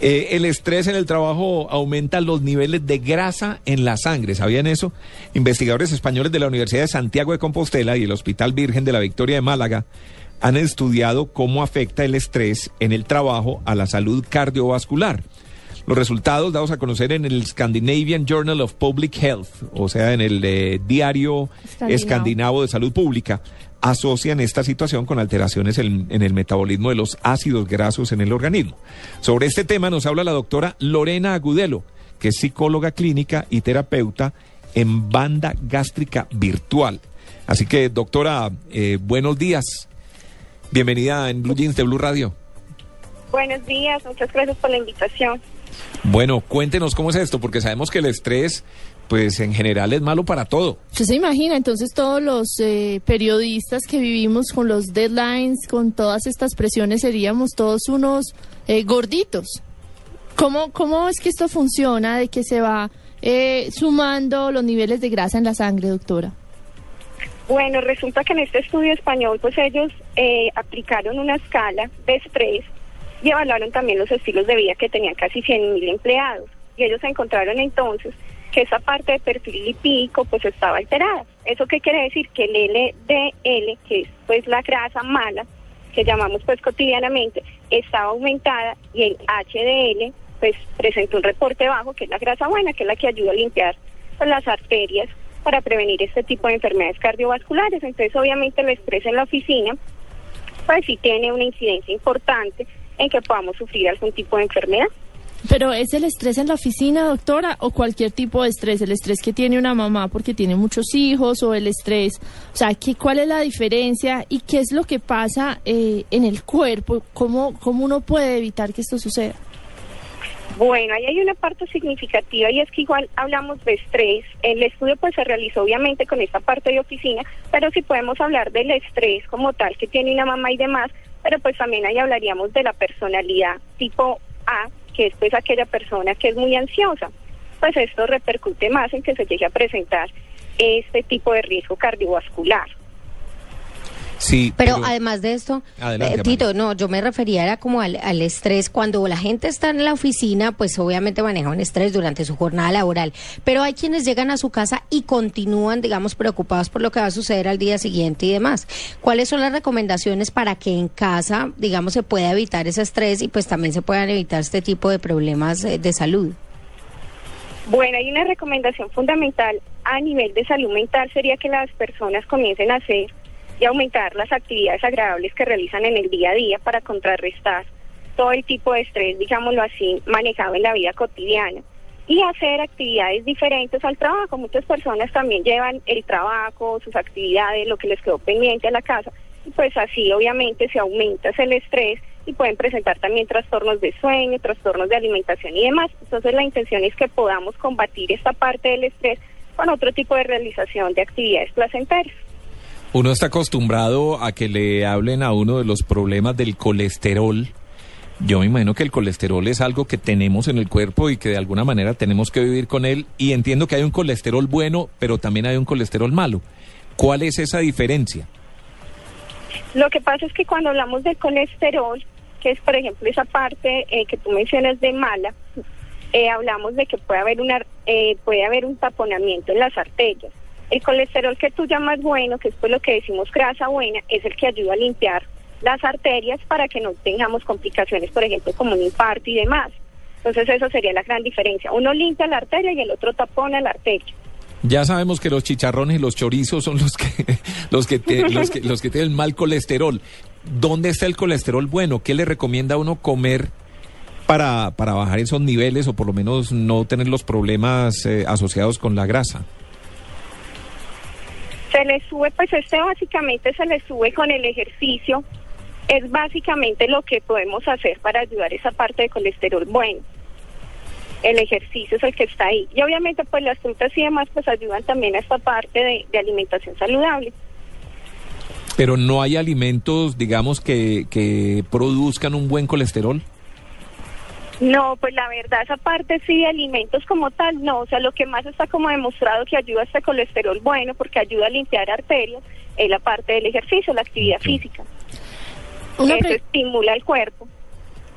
Eh, el estrés en el trabajo aumenta los niveles de grasa en la sangre. ¿Sabían eso? Investigadores españoles de la Universidad de Santiago de Compostela y el Hospital Virgen de la Victoria de Málaga han estudiado cómo afecta el estrés en el trabajo a la salud cardiovascular. Los resultados dados a conocer en el Scandinavian Journal of Public Health, o sea, en el eh, diario Escandinavo. escandinavo de salud pública, asocian esta situación con alteraciones en, en el metabolismo de los ácidos grasos en el organismo. Sobre este tema nos habla la doctora Lorena Agudelo, que es psicóloga clínica y terapeuta en banda gástrica virtual. Así que, doctora, eh, buenos días. Bienvenida en Blue Jeans de Blue Radio. Buenos días, muchas gracias por la invitación. Bueno, cuéntenos cómo es esto, porque sabemos que el estrés, pues en general es malo para todo. ¿Usted se imagina entonces todos los eh, periodistas que vivimos con los deadlines, con todas estas presiones, seríamos todos unos eh, gorditos? ¿Cómo, ¿Cómo es que esto funciona de que se va eh, sumando los niveles de grasa en la sangre, doctora? Bueno, resulta que en este estudio español, pues ellos eh, aplicaron una escala de estrés y evaluaron también los estilos de vida que tenían casi 100.000 empleados. Y ellos encontraron entonces que esa parte de perfil lipídico pues estaba alterada. ¿Eso qué quiere decir? Que el LDL, que es pues la grasa mala, que llamamos pues cotidianamente, estaba aumentada y el HDL pues presentó un reporte bajo, que es la grasa buena, que es la que ayuda a limpiar pues, las arterias para prevenir este tipo de enfermedades cardiovasculares. Entonces, obviamente, el estrés en la oficina, pues sí tiene una incidencia importante en que podamos sufrir algún tipo de enfermedad. Pero ¿es el estrés en la oficina, doctora, o cualquier tipo de estrés? El estrés que tiene una mamá porque tiene muchos hijos o el estrés, o sea, ¿qué, ¿cuál es la diferencia y qué es lo que pasa eh, en el cuerpo? ¿Cómo, ¿Cómo uno puede evitar que esto suceda? Bueno, ahí hay una parte significativa y es que igual hablamos de estrés. El estudio pues se realizó obviamente con esta parte de oficina, pero sí podemos hablar del estrés como tal que tiene una mamá y demás, pero pues también ahí hablaríamos de la personalidad tipo A, que es pues aquella persona que es muy ansiosa. Pues esto repercute más en que se llegue a presentar este tipo de riesgo cardiovascular. Sí, Pero además de esto, Adelante, eh, Tito, no, yo me refería era como al, al estrés. Cuando la gente está en la oficina, pues obviamente maneja un estrés durante su jornada laboral. Pero hay quienes llegan a su casa y continúan, digamos, preocupados por lo que va a suceder al día siguiente y demás. ¿Cuáles son las recomendaciones para que en casa, digamos, se pueda evitar ese estrés y pues también se puedan evitar este tipo de problemas eh, de salud? Bueno, hay una recomendación fundamental a nivel de salud mental sería que las personas comiencen a hacer y aumentar las actividades agradables que realizan en el día a día para contrarrestar todo el tipo de estrés, digámoslo así, manejado en la vida cotidiana. Y hacer actividades diferentes al trabajo. Muchas personas también llevan el trabajo, sus actividades, lo que les quedó pendiente a la casa. Y pues así obviamente se aumenta el estrés y pueden presentar también trastornos de sueño, trastornos de alimentación y demás. Entonces la intención es que podamos combatir esta parte del estrés con otro tipo de realización de actividades placenteras. Uno está acostumbrado a que le hablen a uno de los problemas del colesterol. Yo me imagino que el colesterol es algo que tenemos en el cuerpo y que de alguna manera tenemos que vivir con él. Y entiendo que hay un colesterol bueno, pero también hay un colesterol malo. ¿Cuál es esa diferencia? Lo que pasa es que cuando hablamos de colesterol, que es por ejemplo esa parte eh, que tú mencionas de mala, eh, hablamos de que puede haber una eh, puede haber un taponamiento en las arterias. El colesterol que tú llamas bueno, que es pues lo que decimos grasa buena, es el que ayuda a limpiar las arterias para que no tengamos complicaciones, por ejemplo, como un infarto y demás. Entonces eso sería la gran diferencia. Uno limpia la arteria y el otro tapona la arteria. Ya sabemos que los chicharrones y los chorizos son los que los que, te- los que los que tienen mal colesterol. ¿Dónde está el colesterol bueno? ¿Qué le recomienda a uno comer para, para bajar esos niveles o por lo menos no tener los problemas eh, asociados con la grasa? Se le sube, pues este básicamente se le sube con el ejercicio, es básicamente lo que podemos hacer para ayudar esa parte de colesterol bueno. El ejercicio es el que está ahí. Y obviamente pues las frutas y demás pues ayudan también a esta parte de, de alimentación saludable. Pero no hay alimentos, digamos, que, que produzcan un buen colesterol. No, pues la verdad, esa parte sí de alimentos como tal, no. O sea, lo que más está como demostrado que ayuda a este colesterol bueno, porque ayuda a limpiar arterias, es la parte del ejercicio, la actividad física. Una Eso estimula el cuerpo.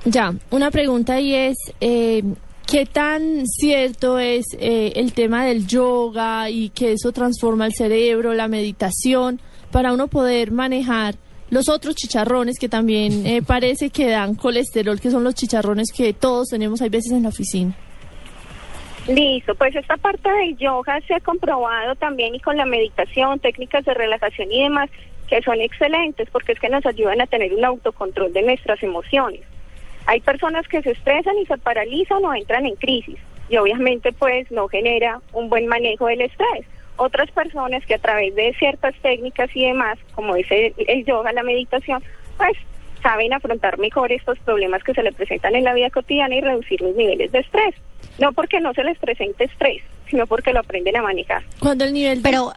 Ya, una pregunta y es, eh, ¿qué tan cierto es eh, el tema del yoga y que eso transforma el cerebro, la meditación, para uno poder manejar los otros chicharrones que también eh, parece que dan colesterol, que son los chicharrones que todos tenemos hay veces en la oficina? Listo, pues esta parte del yoga se ha comprobado también y con la meditación, técnicas de relajación y demás, que son excelentes porque es que nos ayudan a tener un autocontrol de nuestras emociones. Hay personas que se estresan y se paralizan o entran en crisis y obviamente pues no genera un buen manejo del estrés. Otras personas que a través de ciertas técnicas y demás, como es el, yoga, la meditación, pues saben afrontar mejor estos problemas que se le presentan en la vida cotidiana y reducir los niveles de estrés. No porque no se les presente estrés, sino porque lo aprenden a manejar. Cuando el nivel... de- Pero-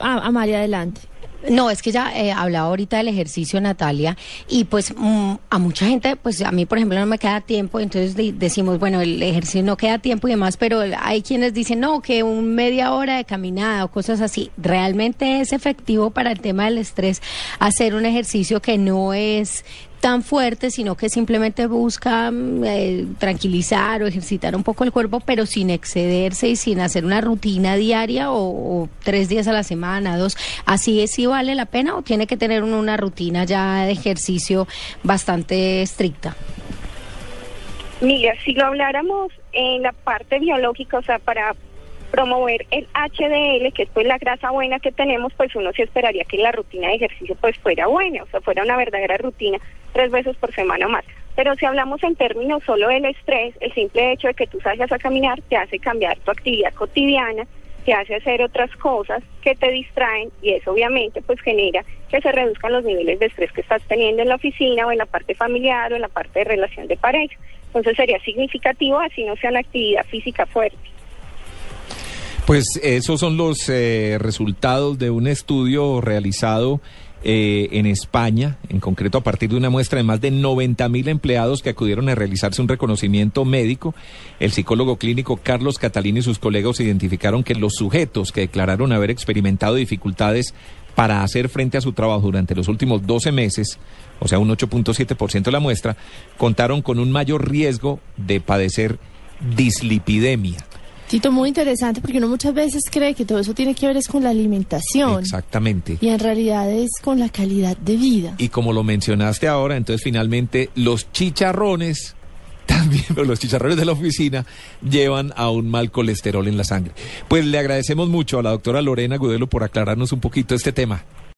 Amalia, adelante. No, es que ya eh, hablaba ahorita del ejercicio, Natalia, y pues mm, a mucha gente, pues a mí, por ejemplo, no me queda tiempo, entonces de- decimos, bueno, el ejercicio no queda tiempo y demás, pero hay quienes dicen, no, que un media hora de caminada o cosas así. ¿Realmente es efectivo para el tema del estrés hacer un ejercicio que no es tan fuerte, sino que simplemente busca mm, eh, tranquilizar o ejercitar un poco el cuerpo, pero sin excederse y sin hacer una rutina diaria o, tres días a la semana, dos. ¿Así es si vale la pena o tiene que tener una rutina ya de ejercicio bastante estricta? Mira, si lo habláramos en la parte biológica, o sea, para promover el HDL, que es pues la grasa buena que tenemos, pues uno sí esperaría que la rutina de ejercicio pues fuera buena, o sea, fuera una verdadera rutina tres veces por semana o más. Pero si hablamos en términos solo del estrés, el simple hecho de que tú salgas a caminar te hace cambiar tu actividad cotidiana, te hace hacer otras cosas que te distraen y eso obviamente pues genera que se reduzcan los niveles de estrés que estás teniendo en la oficina o en la parte familiar o en la parte de relación de pareja. Entonces sería significativo así no sea una actividad física fuerte. Pues esos son los eh, resultados de un estudio realizado eh, en España, en concreto a partir de una muestra de más de 90 mil empleados que acudieron a realizarse un reconocimiento médico. El psicólogo clínico Carlos Catalini y sus colegas identificaron que los sujetos que declararon haber experimentado dificultades para hacer frente a su trabajo durante los últimos 12 meses, o sea, un 8.7% de la muestra, contaron con un mayor riesgo de padecer dislipidemia. Tito, muy interesante porque uno muchas veces cree que todo eso tiene que ver es con la alimentación Exactamente. y en realidad es con la calidad de vida. Y como lo mencionaste ahora, entonces finalmente los chicharrones, también los chicharrones de la oficina, llevan a un mal colesterol en la sangre. Pues le agradecemos mucho a la doctora Lorena Gudelo por aclararnos un poquito este tema.